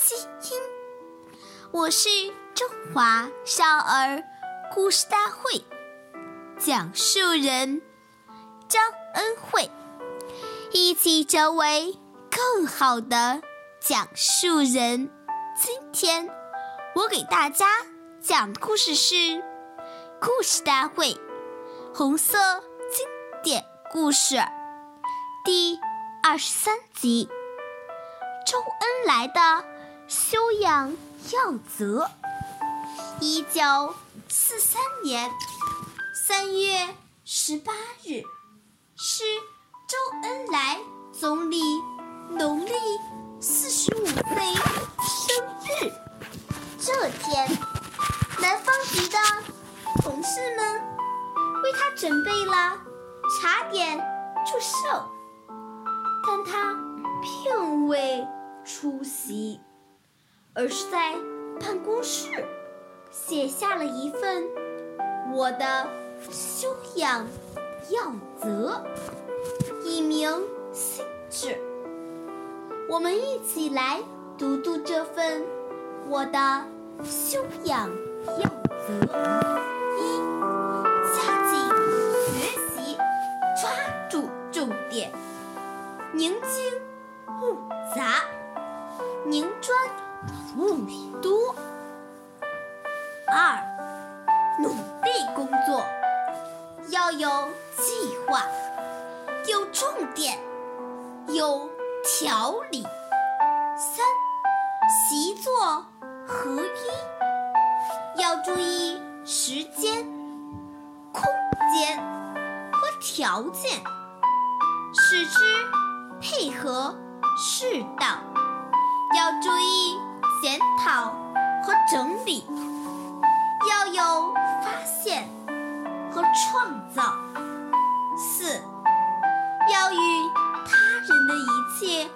基因。我是中华少儿故事大会讲述人张恩惠，一起成为更好的讲述人。今天。我给大家讲的故事是《故事大会》红色经典故事第二十三集：周恩来的修养要则。一九四三年三月十八日是周恩来总理农历四十五岁生日。这天，南方局的同事们为他准备了茶点祝寿，但他并未出席，而是在办公室写下了一份我的修养要则，一名心志。我们一起来读读这份。我的修养要则：一、加紧学习，抓住重点，宁精勿杂，宁专勿多；二、努力工作，要有计划，有重点，有条理；三、习作。合一要注意时间、空间和条件，使之配合适当。要注意讨和整理，要有发现和创造。四要与他人的一切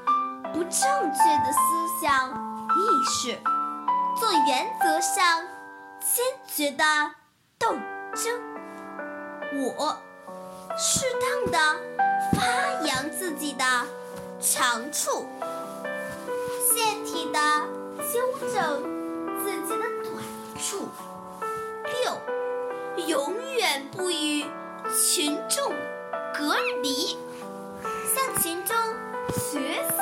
不正确的思想意识。做原则上坚决的斗争，五适当的发扬自己的长处，纠正自己的短处。六，永远不与群众隔离，向群众学习，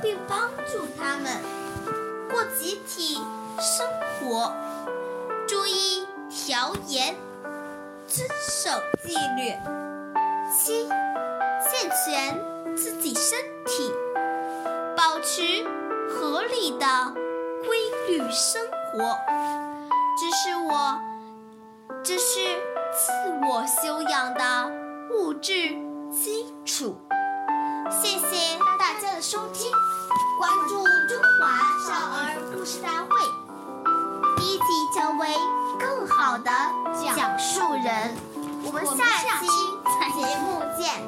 并帮助他们。过集体生活，注意调研，遵守纪律。七，健全自己身体，保持合理的律生活，这是我，这是自我修养的物质基础。谢谢大家的收听，关注中华少儿故事大会，一起成为更好的讲述人。我们下期节目见。